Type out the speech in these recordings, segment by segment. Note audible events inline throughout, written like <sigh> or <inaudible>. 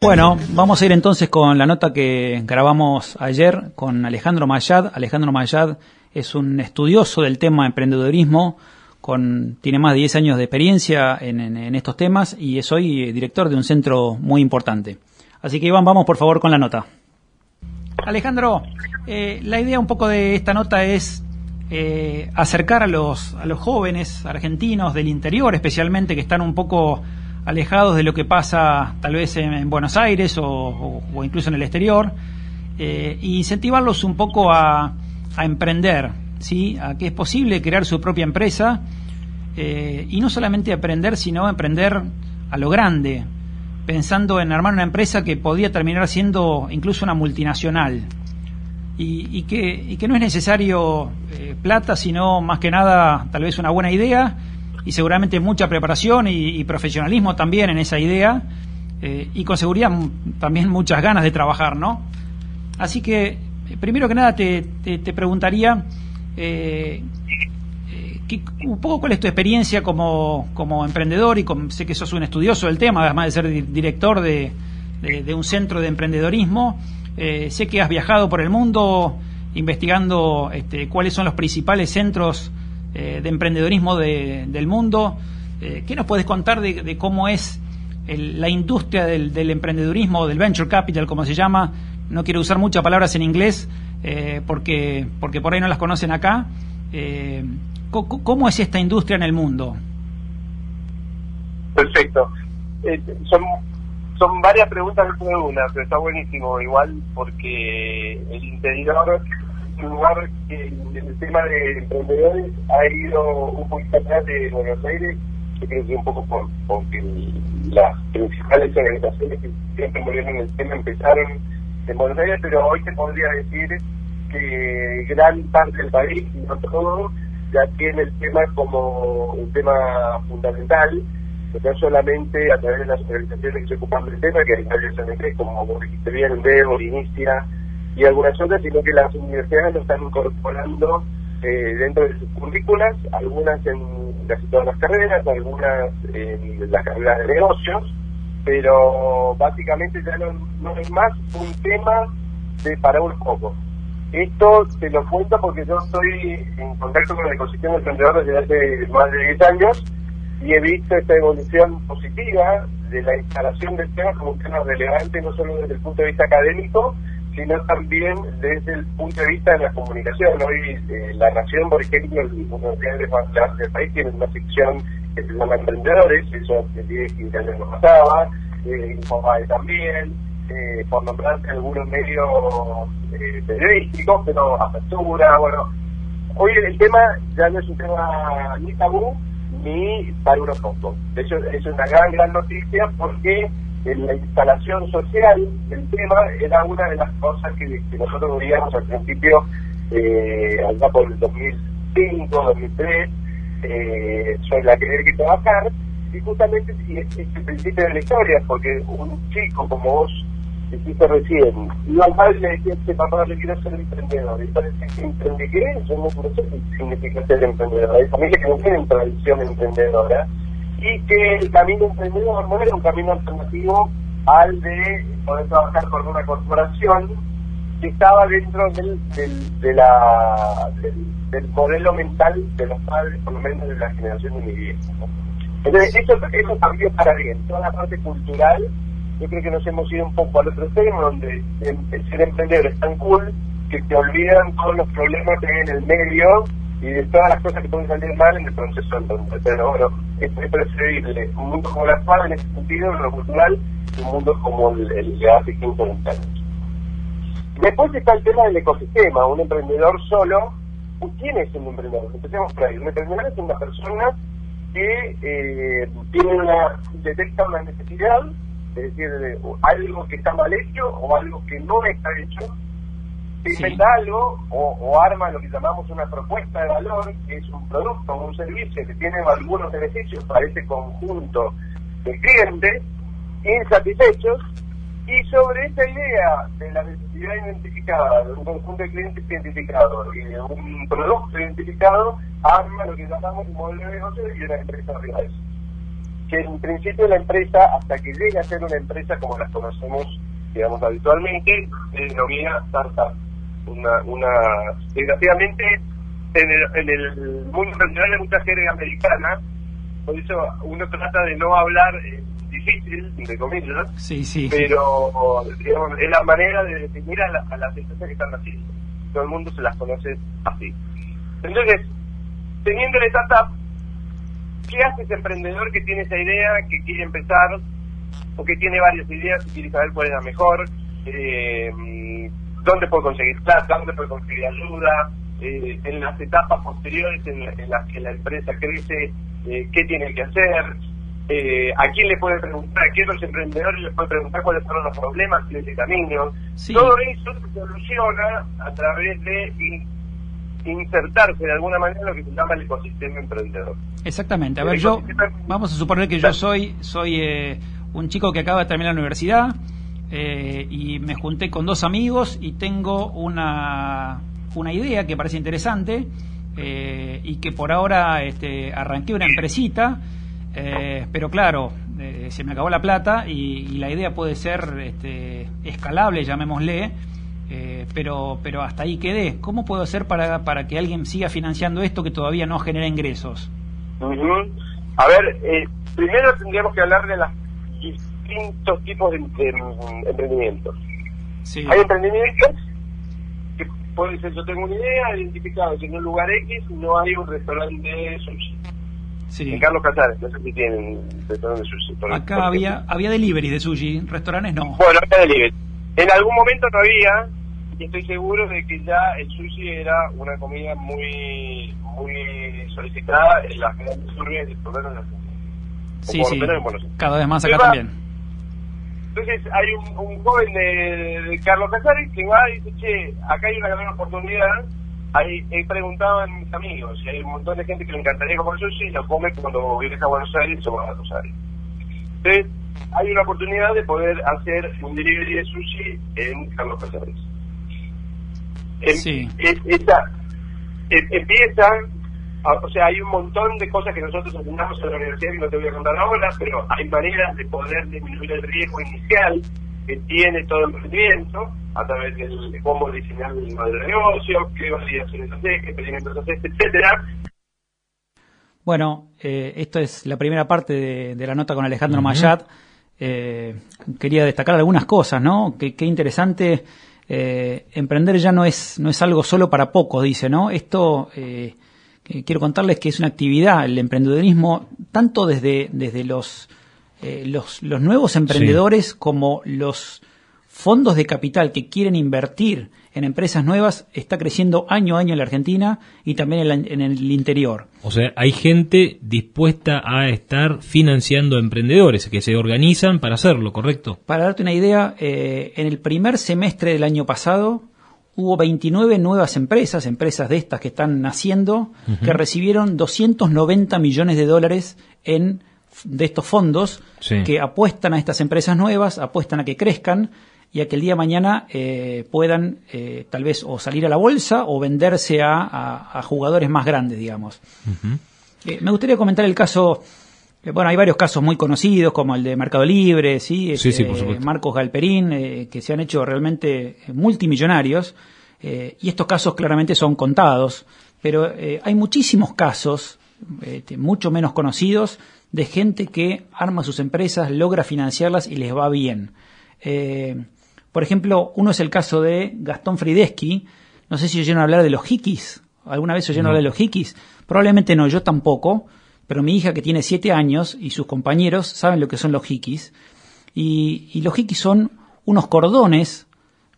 Bueno, vamos a ir entonces con la nota que grabamos ayer con Alejandro Mayad. Alejandro Mayad es un estudioso del tema emprendedorismo, tiene más de 10 años de experiencia en, estos temas y es hoy director de un centro muy importante. Así que Iván, vamos por favor con la nota. Alejandro, eh, la idea un poco de esta nota es eh, acercar a los jóvenes argentinos del interior especialmente que están un poco alejados de lo que pasa tal vez en, Buenos Aires o, incluso en el exterior, eh, e incentivarlos un poco a, emprender, ¿sí? a que es posible crear su propia empresa eh, y no solamente aprender, sino emprender a lo grande, pensando en armar una empresa que podría terminar siendo incluso una multinacional. Y, que, no es necesario eh, plata, sino más que nada tal vez una buena idea y seguramente mucha preparación y, profesionalismo también en esa idea eh, y con seguridad también muchas ganas de trabajar, ¿no? Así que, eh, primero que nada, te, te, preguntaría eh, un poco cuál es tu experiencia como, como emprendedor y sé que sos un estudioso del tema, además de ser director de, de, un centro de emprendedorismo. sé que has viajado por el mundo investigando este, cuáles son los principales centros eh, de emprendedorismo del mundo. Eh, ¿Qué nos puedes contar de, cómo es la industria del, del, emprendedurismo, del venture capital, como se llama? No quiero usar muchas palabras en inglés eh, porque, porque por ahí no las conocen acá. ¿Cómo es esta industria en el mundo? Perfecto. son, son varias preguntas de una, pero está buenísimo igual porque el interior lugar en el tema de emprendedores ha ido un poquito atrás de Buenos Aires, yo creo que un poco por, porque las principales organizaciones que siempre volvieron en el tema empezaron en Buenos Aires, pero hoy se podría decir que gran parte del país, y no todo, ya tiene el tema como un tema fundamental, no solamente a través de las organizaciones que se ocupan del tema, que hay varias como vos dijiste bien, Veo, Inicia, y algunas otras, sino que las universidades lo están incorporando eh, dentro de sus currículas, algunas en casi todas las carreras, algunas en las carreras de negocios, pero básicamente ya no, no es más un tema de para unos pocos. Esto te lo cuento porque yo estoy en contacto con el ecosistema emprendedor desde hace más de 10 años y he visto esta evolución positiva de la instalación del tema como un tema relevante no solo desde el punto de vista académico, sino también desde el punto de vista de la comunicación. Hoy eh, La Nación, por ejemplo, el Universidad del país tiene una sección que se llama Emprendedores, eso hace 10, 15 años no pasaba, eh, también, eh, por nombrarte algunos medios eh, periodísticos, pero apertura, bueno. Hoy el tema ya no es un tema ni tabú ni para unos pocos. Eso es una gran, gran noticia porque en la instalación social del tema era una de las cosas que, nosotros veíamos al principio, eh, allá por el 2005, 2003, eh, sobre la que hay que trabajar, y justamente es, el principio de la historia, porque un chico como vos dijiste recién, y al padre le decía este papá le quiero ser emprendedor, y parece que emprende qué yo no, sé qué significa ser emprendedor, hay familias que no tienen tradición emprendedora, y que el camino emprendedor no era un camino alternativo al de poder trabajar con una corporación que estaba dentro del, del, de la, del, modelo mental de los padres, por lo menos de la generación de mi viejo. Entonces, eso, eso cambió para bien. Toda la parte cultural, yo creo que nos hemos ido un poco al otro extremo, donde el ser emprendedor es tan cool que te olvidan todos los problemas que hay en el medio y de todas las cosas que pueden salir mal en el proceso entonces. Pero es, preferible un mundo como el actual en ese sentido, en lo cultural, y un mundo como el, el de hace 15 años. Después está el tema del ecosistema. Un emprendedor solo, ¿quién es un emprendedor? Empecemos por ahí. Un emprendedor es una persona que eh, tiene una, detecta una necesidad, es decir, algo que está mal hecho o algo que no está hecho, se inventa algo o, arma lo que llamamos una propuesta de valor, que es un producto o un servicio que tiene algunos beneficios para ese conjunto de clientes insatisfechos y sobre esa idea de la necesidad identificada, de un conjunto de clientes identificados y de un producto identificado, arma lo que llamamos un modelo de negocio y una empresa eso. que en principio la empresa, hasta que llegue a ser una empresa como las conocemos, digamos, habitualmente, se denomina startup. Una, una, desgraciadamente, en el, en el mundo empresarial hay mucha jerga americana, por eso uno trata de no hablar eh, difícil, entre comillas, sí, sí. pero digamos, es la manera de definir a, a las empresas que están haciendo. Todo el mundo se las conoce así. Entonces, teniendo el startup, ¿qué hace ese emprendedor que tiene esa idea, que quiere empezar, o que tiene varias ideas y quiere saber cuál es la mejor? Eh, ¿Dónde puede conseguir plata? ¿Dónde puede conseguir ayuda? Eh, en las etapas posteriores en, en las que la empresa crece, eh, ¿qué tiene que hacer? Eh, ¿A quién le puede preguntar? ¿A quién los emprendedores le puede preguntar cuáles son los problemas de ese camino? Sí. Todo eso se soluciona a través de in- insertarse de alguna manera en lo que se llama el ecosistema emprendedor. Exactamente. A ver, yo vamos a suponer que yo soy soy eh, un chico que acaba de terminar la universidad eh, y me junté con dos amigos y tengo una una idea que parece interesante eh, y que por ahora este, arranqué una empresita, eh, pero claro, eh, se me acabó la plata y, la idea puede ser este, escalable, llamémosle, eh, pero, pero hasta ahí quedé. ¿Cómo puedo hacer para, para que alguien siga financiando esto que todavía no genera ingresos? Ujú. A ver, primero tendríamos que hablar de los distintos tipos de, de, mm, emprendimientos. Sí, Hay emprendimientos que puede ser, yo tengo una idea, identificado que en un lugar X no hay un restaurante de sushi. sí. En Carlos Casares, no sé si tienen restaurante de sushi. por- Acá por había, ejemplo. había delivery de sushi, restaurantes no. Bueno, acá delivery. En algún momento no había, y estoy seguro de que ya el sushi era una comida muy muy solicitada en las grandes urbes, por lo menos en Argentina. Sí, sí. Cada vez más acá también. Entonces hay un, un joven de, de Carlos Casares que va y dice, che, acá hay una gran oportunidad. Ahí he preguntado a mis amigos y hay un montón de gente que le encantaría comer sushi y lo come cuando vienes a Buenos Aires o a Rosario. Entonces hay una oportunidad de poder hacer un delivery de sushi en Carlos Casares. Em- Sí. em- empieza, o sea, hay un montón de cosas que nosotros enseñamos en la universidad que no te voy a contar ahora, pero hay maneras de poder disminuir el riesgo inicial que tiene todo emprendimiento a través de cómo diseñar el modelo de negocio, qué validaciones haces, qué experimentos haces, etcétera. Bueno, eh, esto es la primera parte de, de la nota con Alejandro Mayat. Eh, quería destacar algunas cosas, ¿no? Que- Qué interesante. eh, emprender ya no es, no es algo solo para pocos, dice, ¿no? Esto, eh, quiero contarles que es una actividad, el emprendedurismo, tanto desde, desde los, eh, los, los nuevos emprendedores como los fondos de capital que quieren invertir en empresas nuevas está creciendo año a año en la Argentina y también en, la- en el interior. O sea, hay gente dispuesta a estar financiando emprendedores que se organizan para hacerlo, ¿correcto? Para darte una idea, eh, en el primer semestre del año pasado hubo 29 nuevas empresas, empresas de estas que están naciendo, que recibieron 290 millones de dólares en de estos fondos Sí. que apuestan a estas empresas nuevas, apuestan a que crezcan y a que el día de mañana eh, puedan eh, tal vez o salir a la bolsa o venderse a, a- a jugadores más grandes, digamos. Eh, me gustaría comentar el caso, bueno, hay varios casos muy conocidos, como el de Mercado Libre, ¿sí? Sí, sí, Este, por. Marcos Galperín, eh, que se han hecho realmente multimillonarios, eh, y estos casos claramente son contados, pero eh, hay muchísimos casos, este, mucho menos conocidos, de gente que arma sus empresas, logra financiarlas y les va bien. Eh, por ejemplo, uno es el caso de Gastón Frideschi, no sé si oyeron hablar de los hikis, ¿alguna vez oyeron No. hablar de los hikis? Probablemente no, yo tampoco, pero mi hija que tiene siete años y sus compañeros saben lo que son los hikis. Y, y los hikis son unos cordones,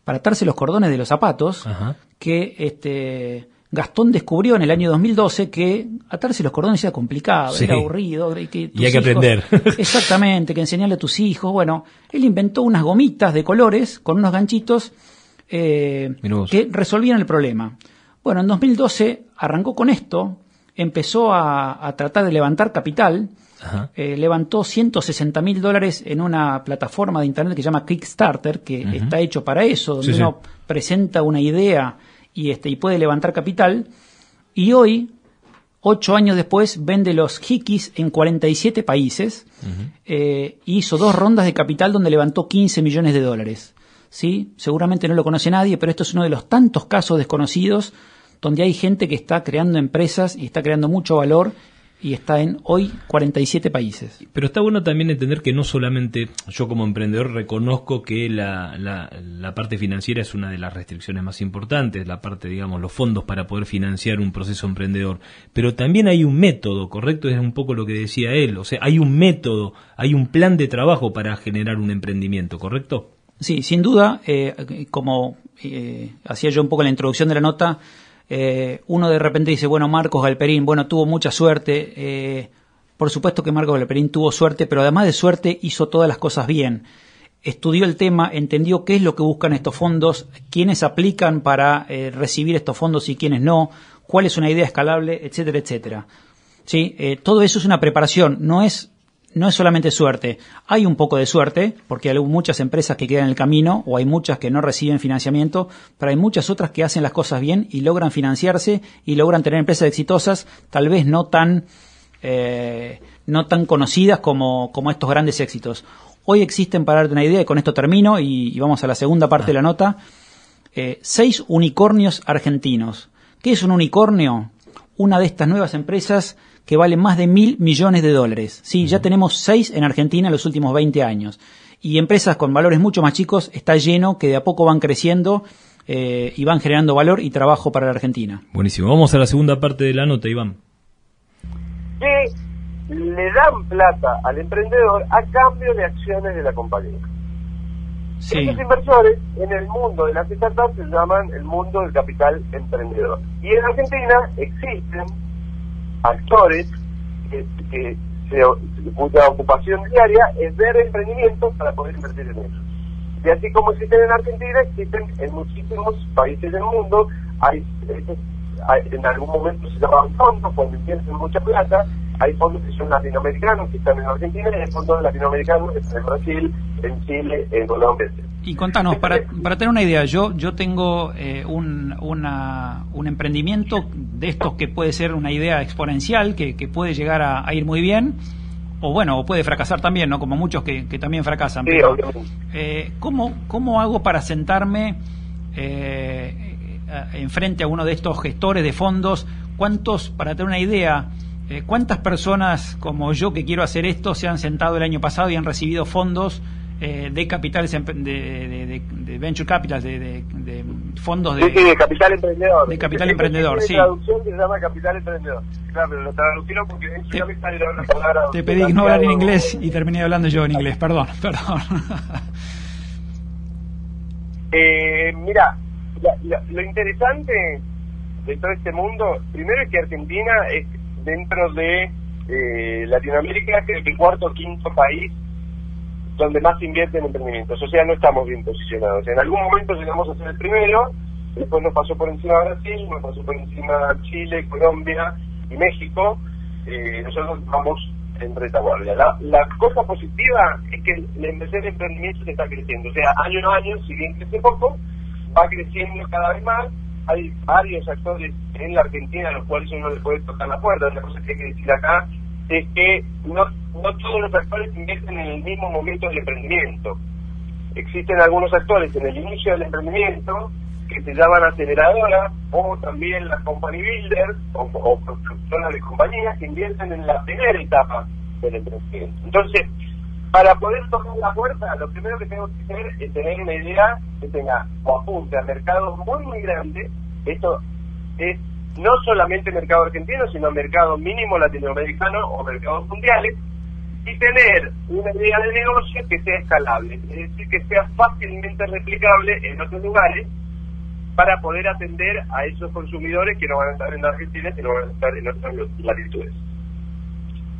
para atarse los cordones de los zapatos, Ajá. que este, Gastón descubrió en el año 2012 que atarse los cordones era complicado, Sí. era aburrido. Y, que hay que hijos- aprender. <laughs> <laughs> Exactamente, que enseñarle a tus hijos. Bueno, él inventó unas gomitas de colores con unos ganchitos eh, que resolvían el problema. Bueno, en 2012 arrancó con esto, empezó a, a tratar de levantar capital, eh, levantó 160 mil dólares en una plataforma de internet que se llama Kickstarter, que está hecho para eso, donde Sí, sí. uno presenta una idea y, este, y puede levantar capital. Y hoy, Ocho años después vende los Hikis en 47 países. eh, hizo dos rondas de capital donde levantó 15 millones de dólares. ¿Sí? Seguramente no lo conoce nadie, pero esto es uno de los tantos casos desconocidos donde hay gente que está creando empresas y está creando mucho valor y está en hoy 47 países. Pero está bueno también entender que no solamente yo como emprendedor reconozco que la, la, la, parte financiera es una de las restricciones más importantes, la parte, digamos, los fondos para poder financiar un proceso emprendedor, pero también hay un método, ¿correcto? Es un poco lo que decía él, o sea, hay un método, hay un plan de trabajo para generar un emprendimiento, ¿correcto? Sí, sin duda, eh, como eh, hacía yo un poco en la introducción de la nota, eh, uno de repente dice, bueno, Marcos Galperín, bueno, tuvo mucha suerte. Eh, por supuesto que Marcos Galperín tuvo suerte, pero además de suerte hizo todas las cosas bien. Estudió el tema, entendió qué es lo que buscan estos fondos, quiénes aplican para eh, recibir estos fondos y quiénes no, cuál es una idea escalable, etcétera, etcétera. Sí, todo eso es una preparación, no es no es solamente suerte. Hay un poco de suerte, porque hay muchas empresas que quedan en el camino, o hay muchas que no reciben financiamiento, pero hay muchas otras que hacen las cosas bien y logran financiarse y logran tener empresas exitosas, tal vez no tan, eh, no tan conocidas como, como estos grandes éxitos. Hoy existen, para darte una idea, y con esto termino, y, vamos a la segunda parte de la nota, eh, seis unicornios argentinos. ¿Qué es un unicornio? Una de estas nuevas empresas que vale más de mil millones de dólares. Sí, ya tenemos seis en Argentina en los últimos 20 años. Y empresas con valores mucho más chicos está lleno, que de a poco van creciendo eh, y van generando valor y trabajo para la Argentina. Buenísimo. Vamos a la segunda parte de la nota, Iván. Que le dan plata al emprendedor a cambio de acciones de la compañía. Sí. Estos inversores en el mundo de las startups se llaman el mundo del capital emprendedor. Y en Argentina existen actores que, que cuya ocupación diaria es ver emprendimientos para poder invertir en ellos. Y así como existen en Argentina, existen en muchísimos países del mundo. Hay, hay en algún momento se llaman fondos, cuando invierten mucha plata. Hay fondos que son latinoamericanos, que están en Argentina, y hay fondos latinoamericanos que están en Brasil, en Chile, en Colombia, y contanos, para, <laughs> para tener una idea, yo yo tengo eh, un, una, un emprendimiento de estos que puede ser una idea exponencial, que, que puede llegar a, a, ir muy bien, o bueno, o puede fracasar también, ¿no? Como muchos que, que también fracasan. Sí, pero, eh, ¿cómo, ¿Cómo hago para sentarme eh, enfrente a uno de estos gestores de fondos? ¿Cuántos, para tener una idea, eh, cuántas personas como yo que quiero hacer esto se han sentado el año pasado y han recibido fondos? Eh, de capitales de, de, de, de, venture capital, de, fondos de, sí, sí, de capital emprendedor. De capital sí, emprendedor, sí. traducción que se llama capital emprendedor. Claro, pero lo traducieron porque venture te, una palabra. Te pedí que no hablar en inglés y terminé hablando yo en inglés, perdón, <laughs> perdón. eh, mira, la, la, lo interesante de todo este mundo, primero es que Argentina es dentro de eh, Latinoamérica, que el cuarto o quinto país donde más invierte en emprendimientos. O sea, no estamos bien posicionados. En algún momento llegamos a ser el primero, después nos pasó por encima Brasil, nos pasó por encima Chile, Colombia y México. Eh, nosotros vamos en retaguardia. La, cosa positiva es que la inversión en emprendimientos está creciendo. O sea, año a año, si bien crece poco, va creciendo cada vez más. Hay varios actores en la Argentina a los cuales uno le puede tocar la puerta. Otra cosa que hay que decir acá es que no, no todos los actores invierten en el mismo momento del emprendimiento. Existen algunos actores en el inicio del emprendimiento que se llaman aceleradoras o también las company builders o, o de compañías que invierten en la primera etapa del emprendimiento. Entonces, para poder tocar la puerta, lo primero que tengo que hacer es tener una idea que tenga o apunte a mercados muy, muy grandes. Esto es no solamente mercado argentino, sino mercado mínimo latinoamericano o mercados mundiales, y tener una idea de negocio que sea escalable, es decir, que sea fácilmente replicable en otros lugares para poder atender a esos consumidores que no van a estar en Argentina, sino van a estar en otras latitudes.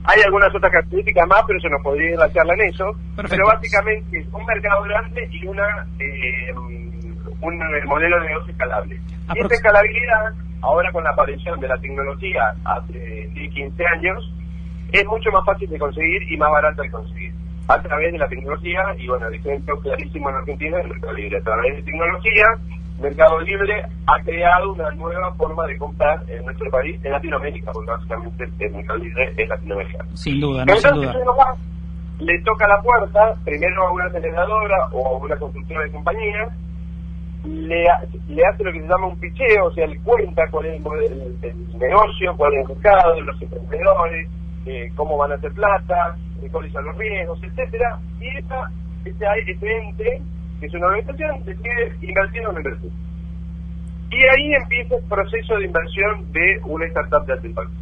Hay algunas otras características más, pero se nos podría ir la charla en eso. Perfecto. Pero básicamente es un mercado grande y una eh, un modelo de negocio escalable. Y esta escalabilidad, ahora con la aparición de la tecnología hace 10, 15 años, es mucho más fácil de conseguir y más barato de conseguir. A través de la tecnología, y bueno, el ejemplo clarísimo en Argentina es el mercado libre. A través de tecnología, Mercado Libre ha creado una nueva forma de comprar en nuestro país, en Latinoamérica, porque básicamente el Mercado Libre es latinoamericano. Sin duda, no, sin duda. le toca la puerta, primero a una aceleradora o a una constructora de compañía, le, le hace lo que se llama un picheo, o sea, le cuenta cuál es el, negocio, cuál es el mercado, los emprendedores, eh, cómo van a hacer plata, eh, cuáles son los riesgos, etcétera Y esa, ese, ese ente, que es una organización, decide invertir en una inversión. Y ahí empieza el proceso de inversión de una startup de alto impacto.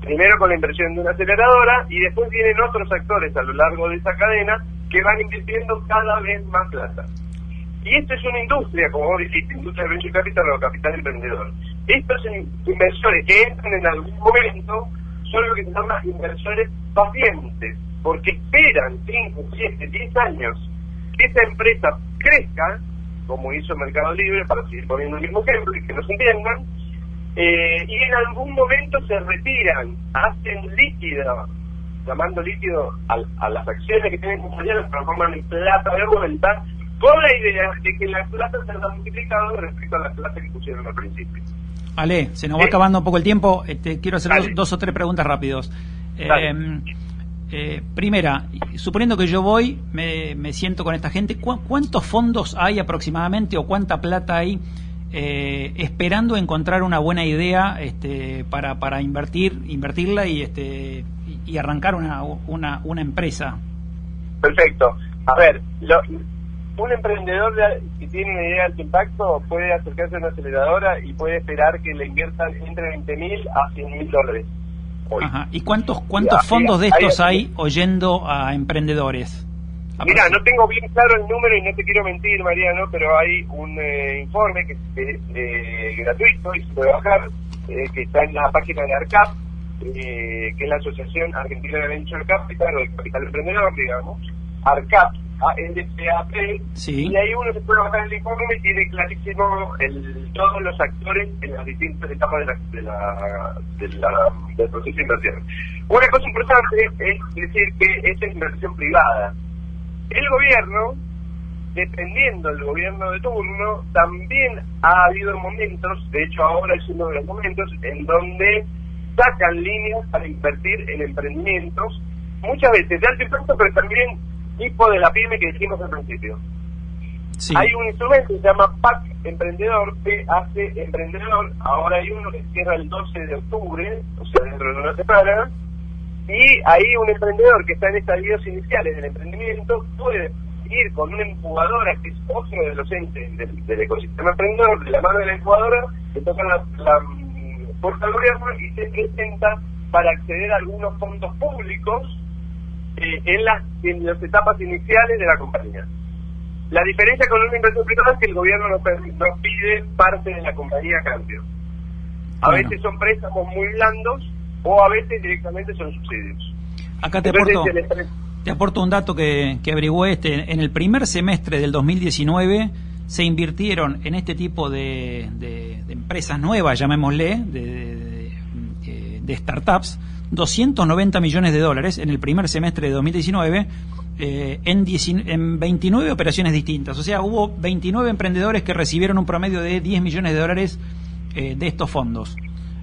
Primero con la inversión de una aceleradora y después vienen otros actores a lo largo de esa cadena que van invirtiendo cada vez más plata. Y esto es una industria, como vos dijiste, industria de venture capital o capital emprendedor. Estos inversores que entran en algún momento son lo que se llama inversores pacientes, porque esperan 5, 7, 10 años que esa empresa crezca, como hizo Mercado Libre, para seguir poniendo el mismo ejemplo y que nos entiendan, eh, y en algún momento se retiran, hacen líquido, llamando líquido a, las acciones que tienen salir, transforman en plata de vuelta, con la idea de que la plata se ha multiplicado respecto a la plata que pusieron al principio. Ale, se nos va acabando un poco el tiempo. Este, quiero hacer dos, o tres preguntas rápidos. Eh, eh, primera, suponiendo que yo voy, me, siento con esta gente, ¿cuántos fondos hay aproximadamente o cuánta plata hay eh, esperando encontrar una buena idea este, para, para invertir, invertirla y, este, y arrancar una, una, una empresa? Perfecto. A ver, lo, un emprendedor que tiene una idea de alto impacto puede acercarse a una aceleradora y puede esperar que le inviertan entre 20 mil a 100 mil dólares. Ajá. ¿Y cuántos cuántos fondos de estos hay, oyendo a emprendedores? Mira, no tengo bien claro el número y no te quiero mentir, Mariano, pero hay un eh, informe que es eh, gratuito y se puede bajar, eh, que está en la página de ARCAP, que es la Asociación Argentina de Venture Capital o de Capital Emprendedor, digamos. ARCAP NCAP, y ahí uno se puede bajar el informe y tiene clarísimo el, todos los actores en las distintas etapas de la, de la, del proceso de inversión. Una cosa importante es decir que esta es inversión privada. El gobierno, dependiendo del gobierno de turno, también ha habido momentos, de hecho ahora es uno de los momentos, en donde sacan líneas para invertir en emprendimientos, muchas veces de alto impacto, pero también tipo de la pyme que dijimos al principio. Hay un instrumento que se llama PAC Emprendedor, hace Emprendedor, ahora hay uno que cierra el 12 de octubre, o sea, dentro de una semana, y ahí un emprendedor que está en estadios iniciales del emprendimiento puede ir con una incubadora, que es otro de los entes del, ecosistema emprendedor, de la mano de la incubadora, que toca la, la mm, puerta del gobierno y se presenta para acceder a algunos fondos públicos eh, en, las, en las etapas iniciales de la compañía. La diferencia con una inversión privada es que el gobierno nos, pide parte de la compañía a cambio. A veces son préstamos muy blandos o a veces directamente son subsidios. Acá te aporto, te aporto un dato que, que averigué este. En el primer semestre del 2019 se invirtieron en este tipo de, de, empresas nuevas, llamémosle, de, de startups, 290 millones de dólares en el primer semestre de 2019 eh, en, en 29 operaciones distintas. O sea, hubo 29 emprendedores que recibieron un promedio de 10 millones de dólares eh, de estos fondos.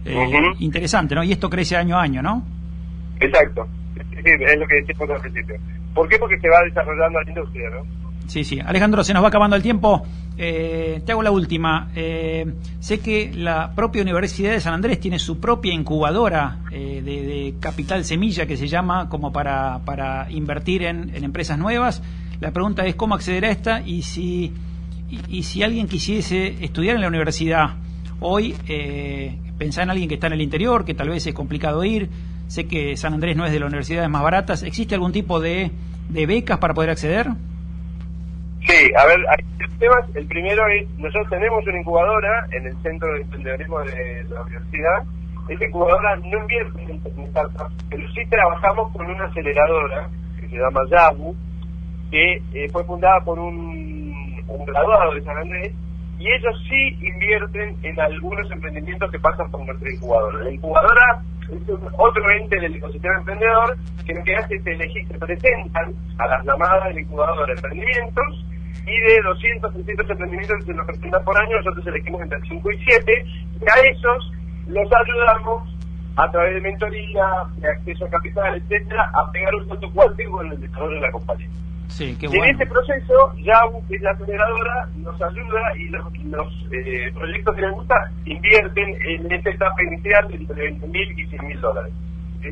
Eh, interesante, ¿no? Y esto crece año a año, ¿no? Exacto. Es lo que decíamos al principio. ¿Por qué? Porque se va desarrollando la industria, ¿no? Sí, sí. Alejandro, se nos va acabando el tiempo. Eh, te hago la última. Eh, sé que la propia Universidad de San Andrés tiene su propia incubadora eh, de, capital semilla que se llama como para, para invertir en, empresas nuevas. La pregunta es cómo acceder a esta y si, y, si alguien quisiese estudiar en la universidad hoy, pensar en alguien que está en el interior, que tal vez es complicado ir. Sé que San Andrés no es de las universidades más baratas. ¿Existe algún tipo de, de becas para poder acceder? Sí, a ver, hay tres temas. El primero es, nosotros tenemos una incubadora en el Centro de Emprendedorismo de la Universidad. Esa incubadora no invierte en startups, pero sí trabajamos con una aceleradora que se llama Yabu, que eh, fue fundada por un, graduado de San Andrés, y ellos sí invierten en algunos emprendimientos que pasan por nuestra incubadora. La incubadora es otro ente del ecosistema emprendedor que lo que hace es elegir, se presentan a las llamadas de emprendimientos y de 200, 300 emprendimientos que se nos presentan por año, nosotros elegimos entre 5 y 7, y a esos los ayudamos a través de mentoría, de acceso a capital, etcétera, a pegar un salto cuántico en el desarrollo de la compañía. Sí, qué En este proceso, es la aceleradora, nos ayuda y los, los eh, proyectos que les gusta invierten en esta etapa inicial entre 20 mil y 100 mil dólares. ¿sí?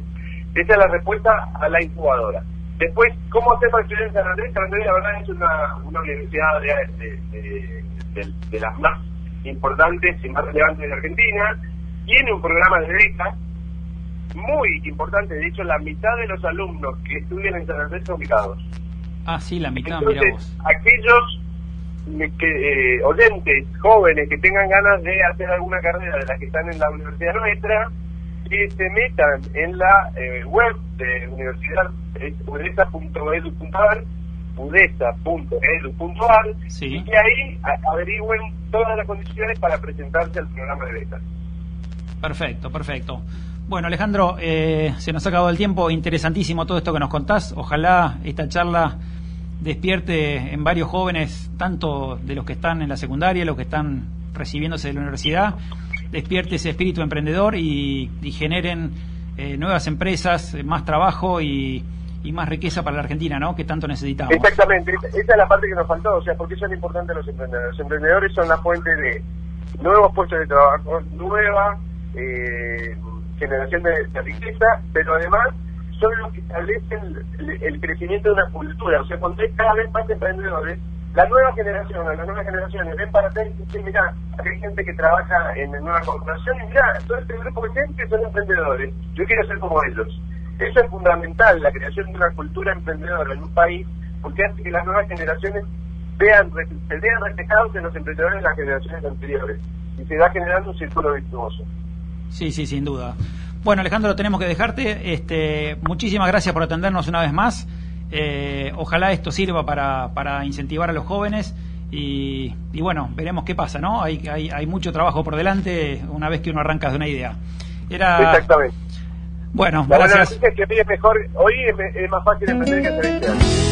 Esa es la respuesta a la incubadora. Después, ¿cómo hacer para estudiar en San Andrés? San Andrés, la verdad, es una, una universidad de, de, de- las más importantes y más relevantes de Argentina. Tiene un programa de becas muy importante. De hecho, la mitad de los alumnos que estudian en San Andrés son becados. Ah, sí, la mitad, mira Entonces, vos. aquellos que, eh, oyentes, jóvenes que tengan ganas de hacer alguna carrera de las que están en la universidad nuestra, que se metan en la eh, web de universidad, es udesa.edu.ar, udesa.edu.ar, Sí. y que ahí averigüen todas las condiciones para presentarse al programa de becas. Perfecto, perfecto. Bueno, Alejandro, eh, se nos ha acabado el tiempo. Interesantísimo todo esto que nos contás. Ojalá esta charla despierte en varios jóvenes, tanto de los que están en la secundaria, los que están recibiéndose de la universidad, despierte ese espíritu emprendedor y, y generen eh, nuevas empresas, eh, más trabajo y, y más riqueza para la Argentina, ¿no? Que tanto necesitamos. Exactamente, esa es la parte que nos faltó, o sea, ¿por qué son importantes los emprendedores? Los emprendedores son la fuente de nuevos puestos de trabajo, nueva eh, generación de, riqueza, pero además son los que establecen el, el crecimiento de una cultura, o sea, cuando hay cada vez más emprendedores, la nueva generación, las nuevas generaciones ven para atrás y dicen, mira, acá hay gente que trabaja en una corporación y mira, todo este grupo de gente son emprendedores, yo quiero ser como ellos. Eso es fundamental, la creación de una cultura emprendedora en un país, porque hace que las nuevas generaciones vean, se vean reflejados en los emprendedores de las generaciones anteriores y se va generando un círculo virtuoso. Sí, sí, sin duda. Bueno, Alejandro, tenemos que dejarte. Este, muchísimas gracias por atendernos una vez más. Eh, ojalá esto sirva para, para incentivar a los jóvenes y, y bueno, veremos qué pasa, ¿no? Hay, hay, hay mucho trabajo por delante una vez que uno arranca de una idea. Era, Exactamente. Bueno, La buena gracias. noticia es que hoy es mejor, hoy es, más fácil emprender que hace 20 años.